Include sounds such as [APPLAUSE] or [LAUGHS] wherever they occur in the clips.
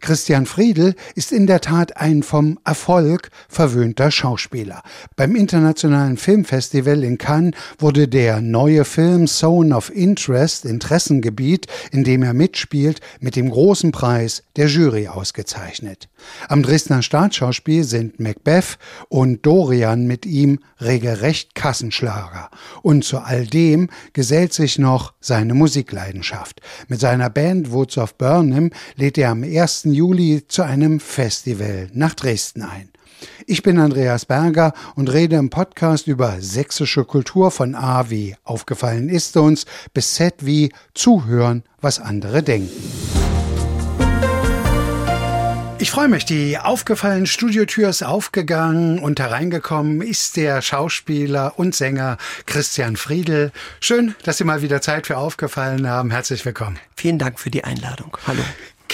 Christian Friedel ist in der Tat ein vom Erfolg verwöhnter Schauspieler. Beim Internationalen Filmfestival in Cannes wurde der neue Film Zone of Interest, Interessengebiet, in dem er mitspielt, mit dem großen Preis der Jury ausgezeichnet. Am Dresdner Staatsschauspiel sind Macbeth und Dorian mit ihm regelrecht Kassenschlager. Und zu all dem gesellt sich noch seine Musikleidenschaft. Mit seiner Band Woods of Burnham lädt er am 1. Juli zu einem Festival nach Dresden ein. Ich bin Andreas Berger und rede im Podcast über sächsische Kultur von A wie aufgefallen ist uns bis Z wie zuhören, was andere denken. Ich freue mich, die aufgefallene Studiotür ist aufgegangen und hereingekommen ist der Schauspieler und Sänger Christian Friedel. Schön, dass Sie mal wieder Zeit für aufgefallen haben. Herzlich willkommen. Vielen Dank für die Einladung. Hallo.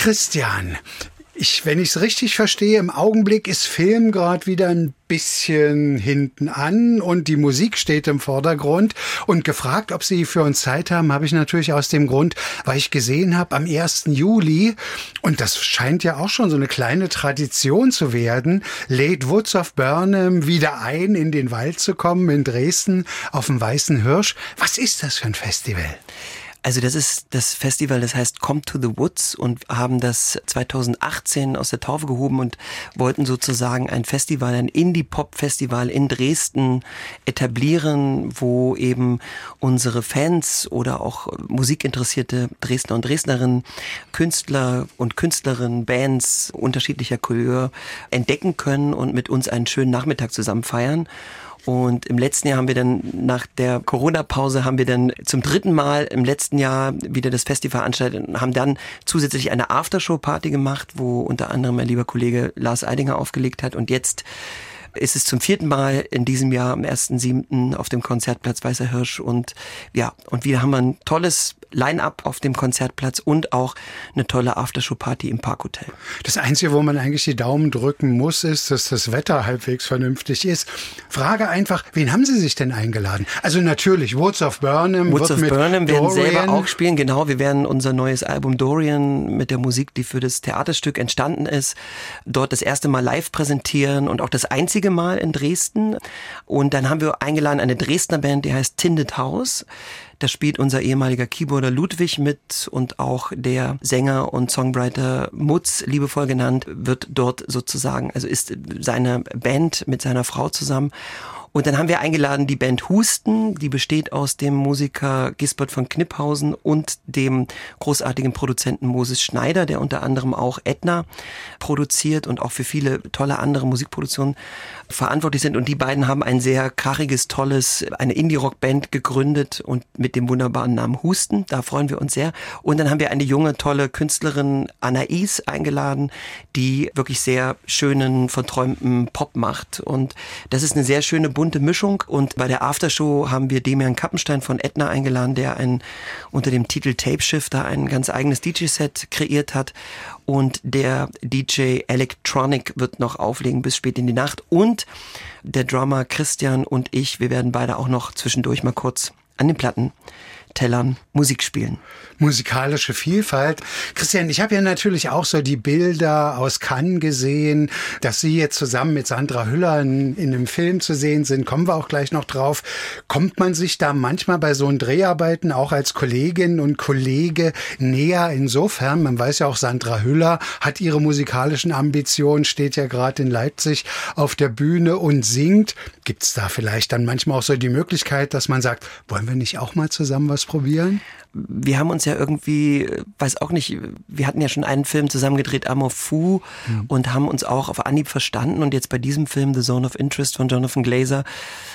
Christian, ich, wenn ich es richtig verstehe, im Augenblick ist Film gerade wieder ein bisschen hinten an und die Musik steht im Vordergrund. Und gefragt, ob Sie für uns Zeit haben, habe ich natürlich aus dem Grund, weil ich gesehen habe, am 1. Juli, und das scheint ja auch schon so eine kleine Tradition zu werden, lädt Woods of Burnham wieder ein, in den Wald zu kommen, in Dresden, auf dem Weißen Hirsch. Was ist das für ein Festival? Also das ist das Festival, das heißt Come to the Woods und haben das 2018 aus der Taufe gehoben und wollten sozusagen ein Festival, ein Indie-Pop-Festival in Dresden etablieren, wo eben unsere Fans oder auch musikinteressierte Dresdner und Dresdnerinnen, Künstler und Künstlerinnen, Bands unterschiedlicher Couleur entdecken können und mit uns einen schönen Nachmittag zusammen feiern. Und im letzten Jahr haben wir dann nach der Corona-Pause haben wir dann zum dritten Mal im letzten Jahr wieder das Festival veranstaltet und haben dann zusätzlich eine Aftershow-Party gemacht, wo unter anderem mein lieber Kollege Lars Eidinger aufgelegt hat. Und jetzt ist es zum vierten Mal in diesem Jahr am 1.7. auf dem Konzertplatz Weißer Hirsch und ja, und wir haben ein tolles Line-up auf dem Konzertplatz und auch eine tolle Aftershow-Party im Parkhotel. Das Einzige, wo man eigentlich die Daumen drücken muss, ist, dass das Wetter halbwegs vernünftig ist. Frage einfach, wen haben Sie sich denn eingeladen? Also natürlich Woods of Burnham. Woods of Burnham werden selber auch spielen, genau. Wir werden unser neues Album Dorian mit der Musik, die für das Theaterstück entstanden ist, dort das erste Mal live präsentieren und auch das einzige Mal in Dresden. Und dann haben wir eingeladen eine Dresdner Band, die heißt Tinted House. Da spielt unser ehemaliger Keyboarder Ludwig mit und auch der Sänger und Songwriter Mutz, liebevoll genannt, wird dort sozusagen, also ist seine Band mit seiner Frau zusammen. Und dann haben wir eingeladen die Band Husten, die besteht aus dem Musiker Gisbert von Kniphausen und dem großartigen Produzenten Moses Schneider, der unter anderem auch Edna produziert und auch für viele tolle andere Musikproduktionen verantwortlich sind. Und die beiden haben ein sehr krachiges, tolles, eine Indie-Rock-Band gegründet und mit dem wunderbaren Namen Husten. Da freuen wir uns sehr. Und dann haben wir eine junge, tolle Künstlerin Anais eingeladen, die wirklich sehr schönen, verträumten Pop macht. Und das ist eine sehr schöne bunte Mischung. Und bei der Aftershow haben wir Demian Kappenstein von Edna eingeladen, der ein, unter dem Titel Tape Shifter ein ganz eigenes DJ-Set kreiert hat. Und der DJ Electronic wird noch auflegen bis spät in die Nacht. Und der Drummer Christian und ich, wir werden beide auch noch zwischendurch mal kurz an den Platten Tellern Musik spielen. Musikalische Vielfalt. Christian, ich habe ja natürlich auch so die Bilder aus Cannes gesehen, dass Sie jetzt zusammen mit Sandra Hüller in, in einem Film zu sehen sind. Kommen wir auch gleich noch drauf. Kommt man sich da manchmal bei so einen Dreharbeiten auch als Kollegin und Kollege näher? Insofern, man weiß ja auch, Sandra Hüller hat ihre musikalischen Ambitionen, steht ja gerade in Leipzig auf der Bühne und singt. Gibt es da vielleicht dann manchmal auch so die Möglichkeit, dass man sagt, wollen wir nicht auch mal zusammen was ausprobieren? Wir haben uns ja irgendwie, weiß auch nicht, wir hatten ja schon einen Film zusammen gedreht, Amor Fou, mhm. und haben uns auch auf Anhieb verstanden. Und jetzt bei diesem Film, The Zone of Interest von Jonathan Glazer,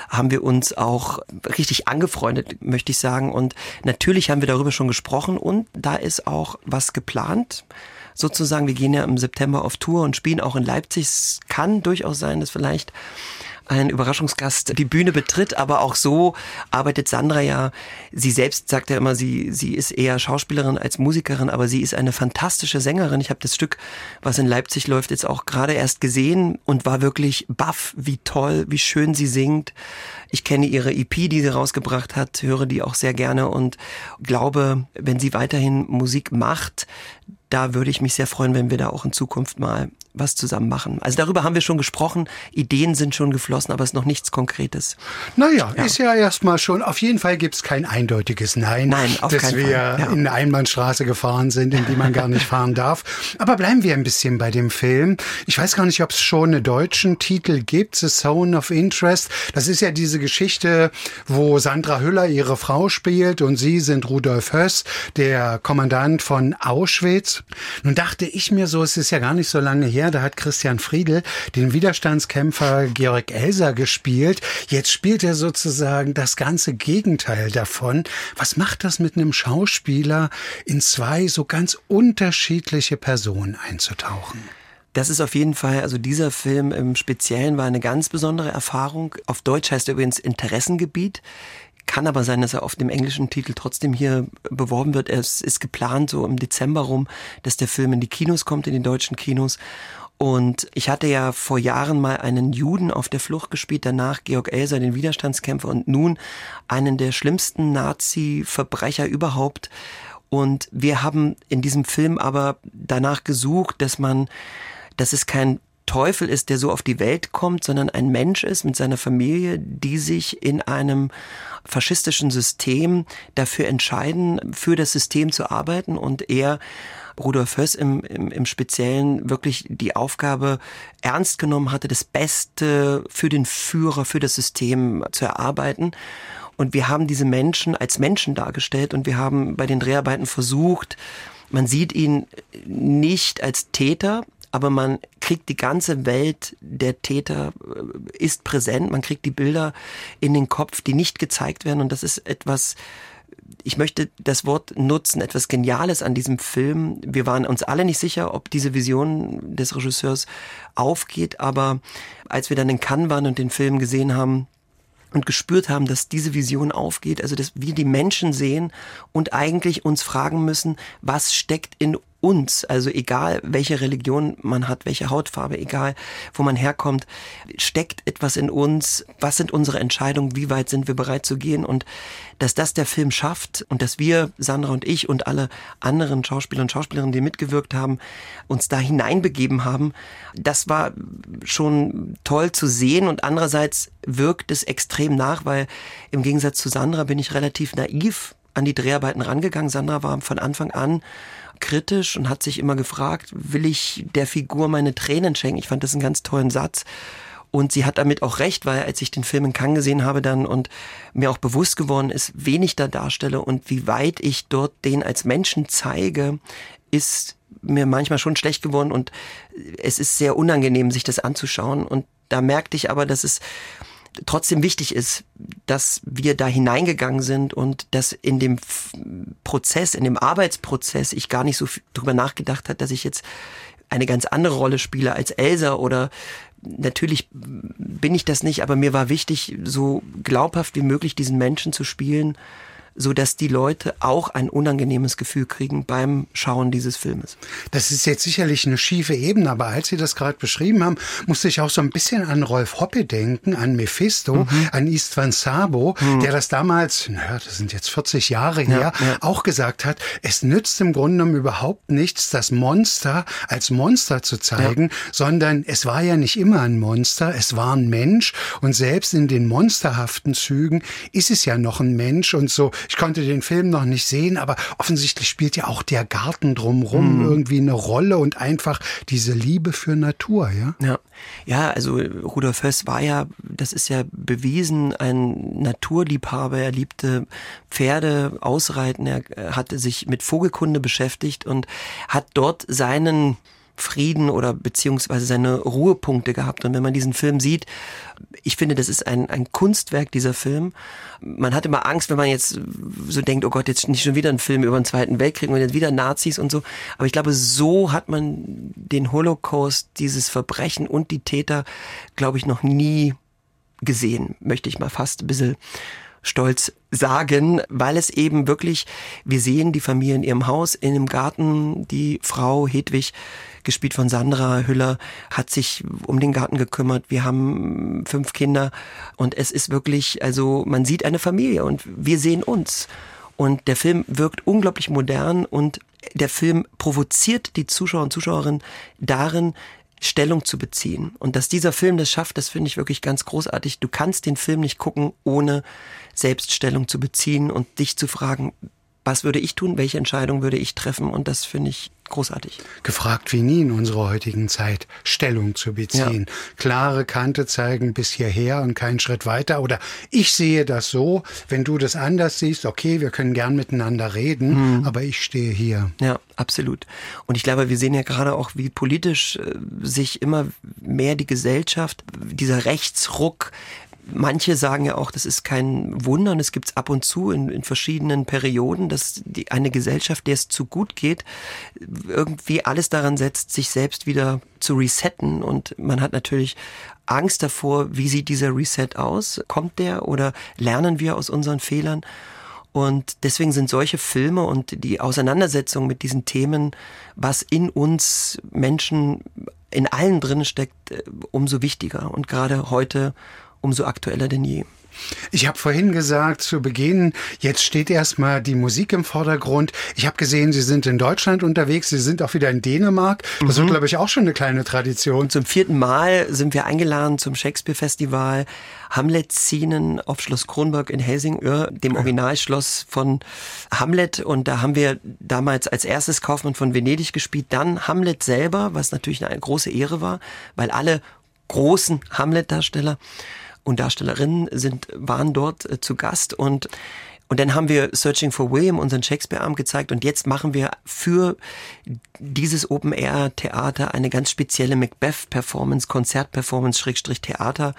haben wir uns auch richtig angefreundet, möchte ich sagen. Und natürlich haben wir darüber schon gesprochen und da ist auch was geplant sozusagen. Wir gehen ja im September auf Tour und spielen auch in Leipzig. Es kann durchaus sein, dass vielleicht ein Überraschungsgast die Bühne betritt, aber auch so arbeitet Sandra ja. Sie selbst sagt ja immer, sie, sie ist eher Schauspielerin als Musikerin, aber sie ist eine fantastische Sängerin. Ich habe das Stück, was in Leipzig läuft, jetzt auch gerade erst gesehen und war wirklich baff, wie toll, wie schön sie singt. Ich kenne ihre EP, die sie rausgebracht hat, höre die auch sehr gerne und glaube, wenn sie weiterhin Musik macht, da würde ich mich sehr freuen, wenn wir da auch in Zukunft mal was zusammen machen. Also darüber haben wir schon gesprochen, Ideen sind schon geflossen, aber es ist noch nichts Konkretes. Naja, ja. ist ja erstmal schon, auf jeden Fall gibt es kein eindeutiges Nein, Nein auf dass wir ja. in eine Einbahnstraße gefahren sind, in die man gar nicht fahren darf. Aber bleiben wir ein bisschen bei dem Film. Ich weiß gar nicht, ob es schon einen deutschen Titel gibt, The Zone of Interest. Das ist ja diese Geschichte, wo Sandra Hüller ihre Frau spielt und sie sind Rudolf Höss, der Kommandant von Auschwitz. Nun dachte ich mir so, es ist ja gar nicht so lange her, da hat Christian Friedel den Widerstandskämpfer Georg Elser gespielt. Jetzt spielt er sozusagen das ganze Gegenteil davon. Was macht das mit einem Schauspieler, in zwei so ganz unterschiedliche Personen einzutauchen? Das ist auf jeden Fall, also dieser Film im Speziellen war eine ganz besondere Erfahrung. Auf Deutsch heißt er übrigens Interessengebiet. Kann aber sein, dass er auf dem englischen Titel trotzdem hier beworben wird. Es ist geplant so im Dezember rum, dass der Film in die Kinos kommt, in die deutschen Kinos. Und ich hatte ja vor Jahren mal einen Juden auf der Flucht gespielt, danach Georg Elser, den Widerstandskämpfer und nun einen der schlimmsten Nazi-Verbrecher überhaupt. Und wir haben in diesem Film aber danach gesucht, dass man, dass es kein Teufel ist, der so auf die Welt kommt, sondern ein Mensch ist mit seiner Familie, die sich in einem faschistischen System dafür entscheiden, für das System zu arbeiten und er Rudolf Höss im, im, im Speziellen wirklich die Aufgabe ernst genommen hatte, das Beste für den Führer, für das System zu erarbeiten. Und wir haben diese Menschen als Menschen dargestellt und wir haben bei den Dreharbeiten versucht, man sieht ihn nicht als Täter, aber man kriegt die ganze Welt der Täter äh, ist präsent, man kriegt die Bilder in den Kopf, die nicht gezeigt werden. Und das ist etwas ich möchte das Wort nutzen, etwas Geniales an diesem Film. Wir waren uns alle nicht sicher, ob diese Vision des Regisseurs aufgeht, aber als wir dann in Cannes waren und den Film gesehen haben, und gespürt haben, dass diese Vision aufgeht, also dass wir die Menschen sehen und eigentlich uns fragen müssen, was steckt in uns, also egal welche Religion man hat, welche Hautfarbe, egal wo man herkommt, steckt etwas in uns, was sind unsere Entscheidungen, wie weit sind wir bereit zu gehen? Und dass das der Film schafft und dass wir, Sandra und ich und alle anderen Schauspieler und Schauspielerinnen, die mitgewirkt haben, uns da hineinbegeben haben, das war schon toll zu sehen. Und andererseits wirkt es extrem nach, weil im Gegensatz zu Sandra bin ich relativ naiv an die Dreharbeiten rangegangen. Sandra war von Anfang an kritisch und hat sich immer gefragt, will ich der Figur meine Tränen schenken? Ich fand das einen ganz tollen Satz. Und sie hat damit auch recht, weil als ich den Film in Cannes gesehen habe dann und mir auch bewusst geworden ist, wen ich da darstelle und wie weit ich dort den als Menschen zeige, ist mir manchmal schon schlecht geworden und es ist sehr unangenehm, sich das anzuschauen. Und da merkte ich aber, dass es trotzdem wichtig ist, dass wir da hineingegangen sind und dass in dem Prozess, in dem Arbeitsprozess ich gar nicht so drüber nachgedacht hat, dass ich jetzt eine ganz andere Rolle spiele als Elsa oder natürlich bin ich das nicht, aber mir war wichtig, so glaubhaft wie möglich diesen Menschen zu spielen so dass die Leute auch ein unangenehmes Gefühl kriegen beim Schauen dieses Filmes. Das ist jetzt sicherlich eine schiefe Ebene, aber als Sie das gerade beschrieben haben, musste ich auch so ein bisschen an Rolf Hoppe denken, an Mephisto, mhm. an Istvan Sabo, mhm. der das damals, naja, das sind jetzt 40 Jahre her, ja, ja. auch gesagt hat, es nützt im Grunde genommen überhaupt nichts, das Monster als Monster zu zeigen, ja. sondern es war ja nicht immer ein Monster, es war ein Mensch und selbst in den monsterhaften Zügen ist es ja noch ein Mensch und so ich konnte den Film noch nicht sehen, aber offensichtlich spielt ja auch der Garten drumrum mhm. irgendwie eine Rolle und einfach diese Liebe für Natur, ja? Ja. Ja, also Rudolf Höss war ja, das ist ja bewiesen, ein Naturliebhaber. Er liebte Pferde, Ausreiten. Er hatte sich mit Vogelkunde beschäftigt und hat dort seinen Frieden oder beziehungsweise seine Ruhepunkte gehabt. Und wenn man diesen Film sieht, ich finde, das ist ein, ein Kunstwerk, dieser Film. Man hat immer Angst, wenn man jetzt so denkt, oh Gott, jetzt nicht schon wieder ein Film über den Zweiten Weltkrieg und jetzt wieder Nazis und so. Aber ich glaube, so hat man den Holocaust, dieses Verbrechen und die Täter, glaube ich, noch nie gesehen, möchte ich mal fast ein bisschen stolz sagen, weil es eben wirklich, wir sehen die Familie in ihrem Haus, in dem Garten, die Frau Hedwig, gespielt von Sandra Hüller, hat sich um den Garten gekümmert. Wir haben fünf Kinder und es ist wirklich, also man sieht eine Familie und wir sehen uns. Und der Film wirkt unglaublich modern und der Film provoziert die Zuschauer und Zuschauerinnen darin, Stellung zu beziehen. Und dass dieser Film das schafft, das finde ich wirklich ganz großartig. Du kannst den Film nicht gucken, ohne selbst Stellung zu beziehen und dich zu fragen, was würde ich tun, welche Entscheidung würde ich treffen und das finde ich großartig. Gefragt wie nie in unserer heutigen Zeit, Stellung zu beziehen. Ja. Klare Kante zeigen bis hierher und keinen Schritt weiter. Oder ich sehe das so, wenn du das anders siehst, okay, wir können gern miteinander reden, mhm. aber ich stehe hier. Ja, absolut. Und ich glaube, wir sehen ja gerade auch, wie politisch äh, sich immer mehr die Gesellschaft, dieser Rechtsruck Manche sagen ja auch, das ist kein Wunder und es gibt es ab und zu in, in verschiedenen Perioden, dass die, eine Gesellschaft, der es zu gut geht, irgendwie alles daran setzt, sich selbst wieder zu resetten. Und man hat natürlich Angst davor, wie sieht dieser Reset aus? Kommt der oder lernen wir aus unseren Fehlern? Und deswegen sind solche Filme und die Auseinandersetzung mit diesen Themen, was in uns Menschen in allen drin steckt, äh, umso wichtiger. Und gerade heute umso aktueller denn je. Ich habe vorhin gesagt zu Beginn, jetzt steht erstmal die Musik im Vordergrund. Ich habe gesehen, Sie sind in Deutschland unterwegs, Sie sind auch wieder in Dänemark. Das mhm. wird, glaube ich, auch schon eine kleine Tradition. Zum vierten Mal sind wir eingeladen zum Shakespeare-Festival Hamlet-Szenen auf Schloss Kronberg in Helsingör, dem Originalschloss von Hamlet. Und da haben wir damals als erstes Kaufmann von Venedig gespielt, dann Hamlet selber, was natürlich eine große Ehre war, weil alle großen Hamlet-Darsteller und Darstellerinnen sind, waren dort äh, zu Gast und und dann haben wir Searching for William, unseren Shakespeare-Abend gezeigt und jetzt machen wir für dieses Open-Air-Theater eine ganz spezielle Macbeth-Performance, Konzert-Performance, Schrägstrich Theater,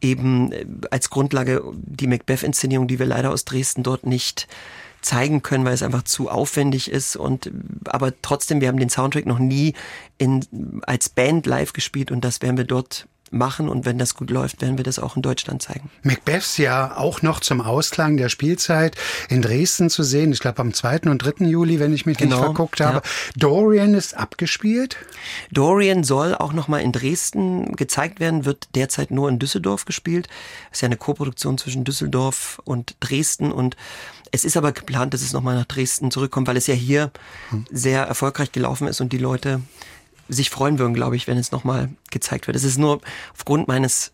eben äh, als Grundlage die Macbeth-Inszenierung, die wir leider aus Dresden dort nicht zeigen können, weil es einfach zu aufwendig ist und aber trotzdem, wir haben den Soundtrack noch nie in, als Band live gespielt und das werden wir dort machen und wenn das gut läuft, werden wir das auch in Deutschland zeigen. Macbeths ja auch noch zum Ausklang der Spielzeit in Dresden zu sehen. Ich glaube am 2. und 3. Juli, wenn ich mich genau, nicht verguckt habe. Ja. Dorian ist abgespielt. Dorian soll auch noch mal in Dresden gezeigt werden, wird derzeit nur in Düsseldorf gespielt. Das ist ja eine Koproduktion zwischen Düsseldorf und Dresden und es ist aber geplant, dass es nochmal nach Dresden zurückkommt, weil es ja hier hm. sehr erfolgreich gelaufen ist und die Leute sich freuen würden, glaube ich, wenn es nochmal gezeigt wird. Es ist nur aufgrund meines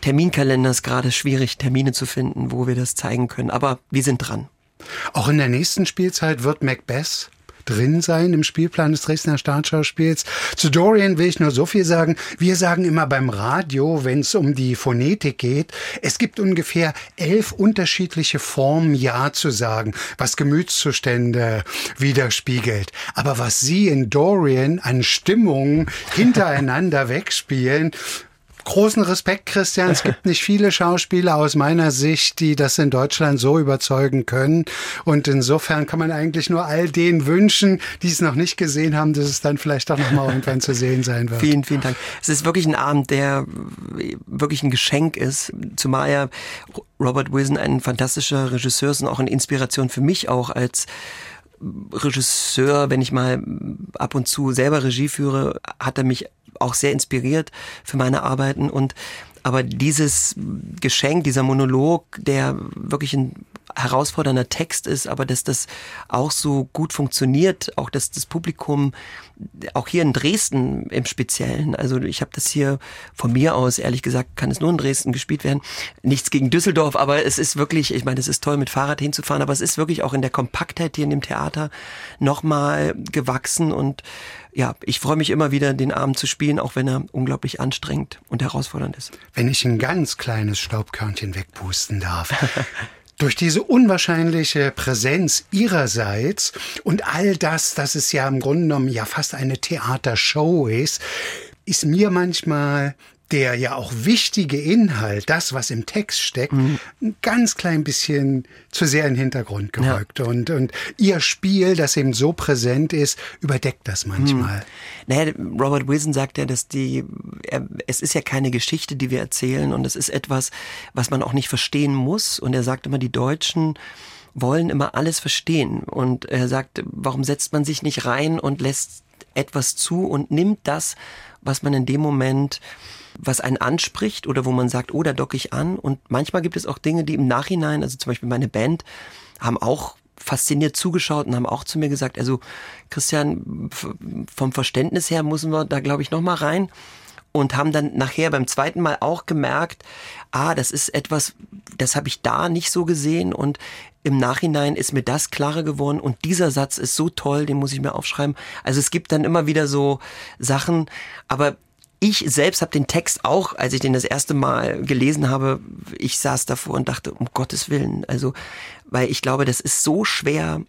Terminkalenders gerade schwierig, Termine zu finden, wo wir das zeigen können. Aber wir sind dran. Auch in der nächsten Spielzeit wird Macbeth drin sein im Spielplan des Dresdner Staatsschauspiels. Zu Dorian will ich nur so viel sagen. Wir sagen immer beim Radio, wenn es um die Phonetik geht, es gibt ungefähr elf unterschiedliche Formen, Ja zu sagen, was Gemütszustände widerspiegelt. Aber was Sie in Dorian an Stimmungen hintereinander wegspielen, großen Respekt, Christian. Es gibt nicht viele Schauspieler aus meiner Sicht, die das in Deutschland so überzeugen können. Und insofern kann man eigentlich nur all denen wünschen, die es noch nicht gesehen haben, dass es dann vielleicht doch noch mal irgendwann zu sehen sein wird. Vielen, vielen Dank. Es ist wirklich ein Abend, der wirklich ein Geschenk ist, zumal ja Robert Wilson ein fantastischer Regisseur ist und auch eine Inspiration für mich auch als Regisseur, wenn ich mal ab und zu selber Regie führe, hat er mich auch sehr inspiriert für meine Arbeiten. Und aber dieses Geschenk, dieser Monolog, der wirklich ein herausfordernder Text ist, aber dass das auch so gut funktioniert, auch dass das Publikum, auch hier in Dresden im Speziellen, also ich habe das hier von mir aus, ehrlich gesagt, kann es nur in Dresden gespielt werden. Nichts gegen Düsseldorf, aber es ist wirklich, ich meine, es ist toll, mit Fahrrad hinzufahren, aber es ist wirklich auch in der Kompaktheit hier in dem Theater nochmal gewachsen und ja, ich freue mich immer wieder, den Abend zu spielen, auch wenn er unglaublich anstrengend und herausfordernd ist. Wenn ich ein ganz kleines Staubkörnchen wegpusten darf. [LAUGHS] Durch diese unwahrscheinliche Präsenz ihrerseits und all das, dass es ja im Grunde genommen ja fast eine Theatershow ist, ist mir manchmal der ja auch wichtige Inhalt, das, was im Text steckt, mhm. ein ganz klein bisschen zu sehr in den Hintergrund gerückt. Ja. Und, und ihr Spiel, das eben so präsent ist, überdeckt das manchmal. Mhm. Naja, Robert Wilson sagt ja, dass die, er, es ist ja keine Geschichte, die wir erzählen und es ist etwas, was man auch nicht verstehen muss. Und er sagt immer, die Deutschen wollen immer alles verstehen. Und er sagt, warum setzt man sich nicht rein und lässt etwas zu und nimmt das, was man in dem Moment was einen anspricht oder wo man sagt, oh, da docke ich an. Und manchmal gibt es auch Dinge, die im Nachhinein, also zum Beispiel meine Band, haben auch fasziniert zugeschaut und haben auch zu mir gesagt, also Christian, vom Verständnis her müssen wir da, glaube ich, nochmal rein und haben dann nachher beim zweiten Mal auch gemerkt, ah, das ist etwas, das habe ich da nicht so gesehen und im Nachhinein ist mir das klarer geworden und dieser Satz ist so toll, den muss ich mir aufschreiben. Also es gibt dann immer wieder so Sachen, aber ich selbst habe den Text auch, als ich den das erste Mal gelesen habe, ich saß davor und dachte, um Gottes Willen, also, weil ich glaube, das ist so schwer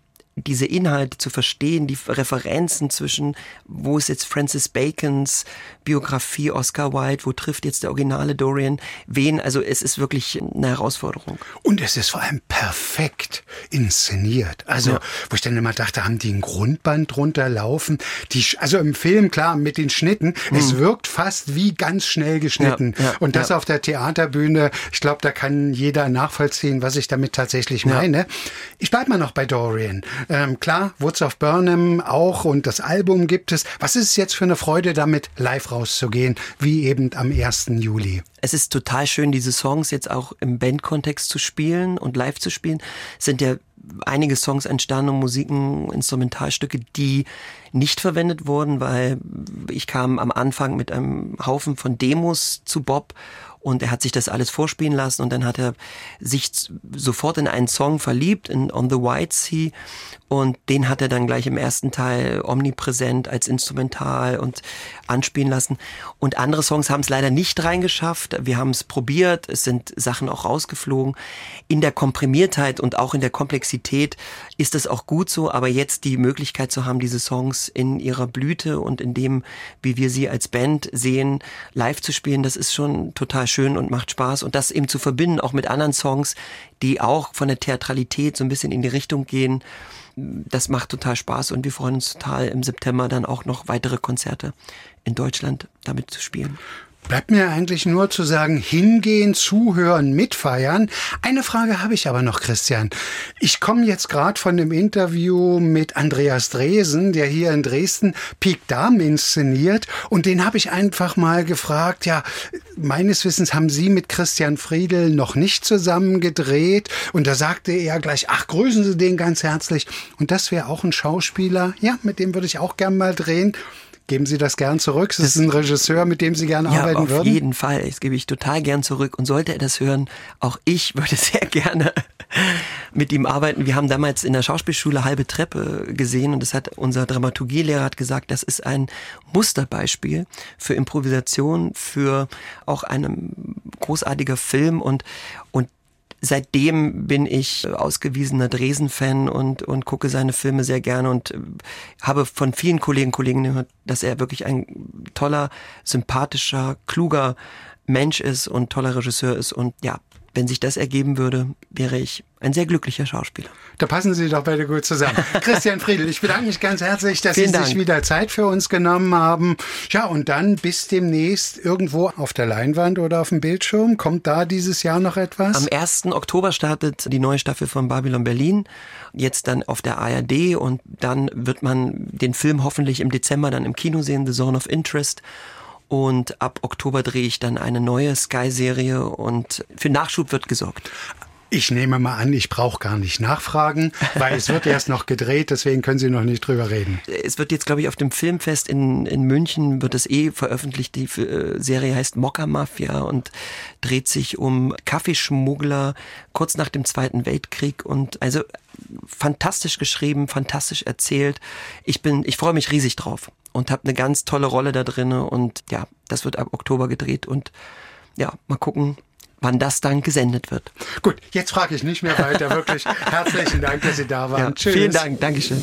diese Inhalte zu verstehen, die Referenzen zwischen, wo ist jetzt Francis Bacons Biografie, Oscar Wilde, wo trifft jetzt der originale Dorian wen, also es ist wirklich eine Herausforderung. Und es ist vor allem perfekt inszeniert. Also, ja. wo ich dann immer dachte, haben die ein Grundband drunter laufen? Die, also im Film, klar, mit den Schnitten, mhm. es wirkt fast wie ganz schnell geschnitten. Ja, ja, Und das auf der Theaterbühne, ich glaube, da kann jeder nachvollziehen, was ich damit tatsächlich meine. Ich bleibe mal noch bei Dorian. Ähm, klar, Woods of Burnham auch und das Album gibt es. Was ist es jetzt für eine Freude, damit live rauszugehen, wie eben am 1. Juli? Es ist total schön, diese Songs jetzt auch im Bandkontext zu spielen und live zu spielen. Es sind ja einige Songs entstanden und Musiken, Instrumentalstücke, die nicht verwendet wurden, weil ich kam am Anfang mit einem Haufen von Demos zu Bob und er hat sich das alles vorspielen lassen und dann hat er sich sofort in einen Song verliebt, in On the White Sea und den hat er dann gleich im ersten Teil omnipräsent als Instrumental und anspielen lassen. Und andere Songs haben es leider nicht reingeschafft. Wir haben es probiert, es sind Sachen auch rausgeflogen. In der Komprimiertheit und auch in der Komplexität ist es auch gut so, aber jetzt die Möglichkeit zu haben, diese Songs in ihrer Blüte und in dem, wie wir sie als Band sehen, live zu spielen, das ist schon total schön und macht Spaß. Und das eben zu verbinden, auch mit anderen Songs, die auch von der Theatralität so ein bisschen in die Richtung gehen das macht total Spaß und wir freuen uns total im September dann auch noch weitere Konzerte in Deutschland damit zu spielen. Bleibt mir eigentlich nur zu sagen, hingehen, zuhören, mitfeiern. Eine Frage habe ich aber noch, Christian. Ich komme jetzt gerade von dem Interview mit Andreas Dresen, der hier in Dresden Peak Dam inszeniert. Und den habe ich einfach mal gefragt, ja, meines Wissens haben Sie mit Christian Friedel noch nicht zusammen gedreht. Und da sagte er gleich, ach, grüßen Sie den ganz herzlich. Und das wäre auch ein Schauspieler. Ja, mit dem würde ich auch gern mal drehen. Geben Sie das gern zurück? Ist das ein Regisseur, mit dem Sie gerne ja, arbeiten auf würden? Auf jeden Fall. Das gebe ich total gern zurück. Und sollte er das hören, auch ich würde [LAUGHS] sehr gerne mit ihm arbeiten. Wir haben damals in der Schauspielschule halbe Treppe gesehen und das hat unser Dramaturgielehrer hat gesagt, das ist ein Musterbeispiel für Improvisation, für auch einen großartiger Film und und seitdem bin ich ausgewiesener Dresen-Fan und, und gucke seine Filme sehr gerne und äh, habe von vielen Kollegen Kollegen gehört, dass er wirklich ein toller, sympathischer, kluger Mensch ist und toller Regisseur ist und ja, wenn sich das ergeben würde, wäre ich ein sehr glücklicher Schauspieler. Da passen Sie doch beide gut zusammen. [LAUGHS] Christian Friedel, ich bedanke mich ganz herzlich, dass Vielen Sie Dank. sich wieder Zeit für uns genommen haben. Ja, und dann bis demnächst irgendwo auf der Leinwand oder auf dem Bildschirm. Kommt da dieses Jahr noch etwas? Am 1. Oktober startet die neue Staffel von Babylon Berlin. Jetzt dann auf der ARD und dann wird man den Film hoffentlich im Dezember dann im Kino sehen, The Zone of Interest. Und ab Oktober drehe ich dann eine neue Sky-Serie und für Nachschub wird gesorgt. Ich nehme mal an, ich brauche gar nicht nachfragen, weil es wird erst noch gedreht, deswegen können Sie noch nicht drüber reden. Es wird jetzt, glaube ich, auf dem Filmfest in, in München wird es eh veröffentlicht. Die äh, Serie heißt Mokka Mafia und dreht sich um Kaffeeschmuggler kurz nach dem Zweiten Weltkrieg und also fantastisch geschrieben, fantastisch erzählt. Ich bin, ich freue mich riesig drauf und habe eine ganz tolle Rolle da drinne und ja, das wird ab Oktober gedreht und ja, mal gucken, wann das dann gesendet wird. Gut, jetzt frage ich nicht mehr weiter. Wirklich [LAUGHS] herzlichen Dank, dass Sie da waren. Ja, Tschüss. Vielen Dank, Dankeschön.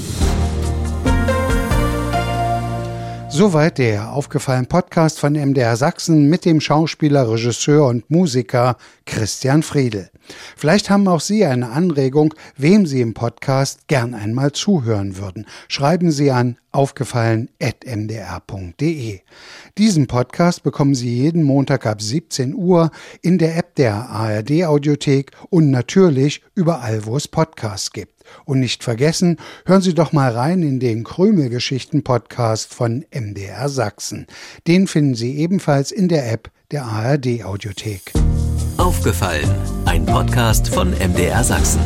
Soweit der aufgefallen Podcast von MDR Sachsen mit dem Schauspieler, Regisseur und Musiker Christian Friedel. Vielleicht haben auch Sie eine Anregung, wem Sie im Podcast gern einmal zuhören würden. Schreiben Sie an aufgefallen.mdr.de. Diesen Podcast bekommen Sie jeden Montag ab 17 Uhr in der App der ARD Audiothek und natürlich überall, wo es Podcasts gibt. Und nicht vergessen, hören Sie doch mal rein in den Krümelgeschichten-Podcast von MDR Sachsen. Den finden Sie ebenfalls in der App der ARD Audiothek. Aufgefallen, ein Podcast von MDR Sachsen.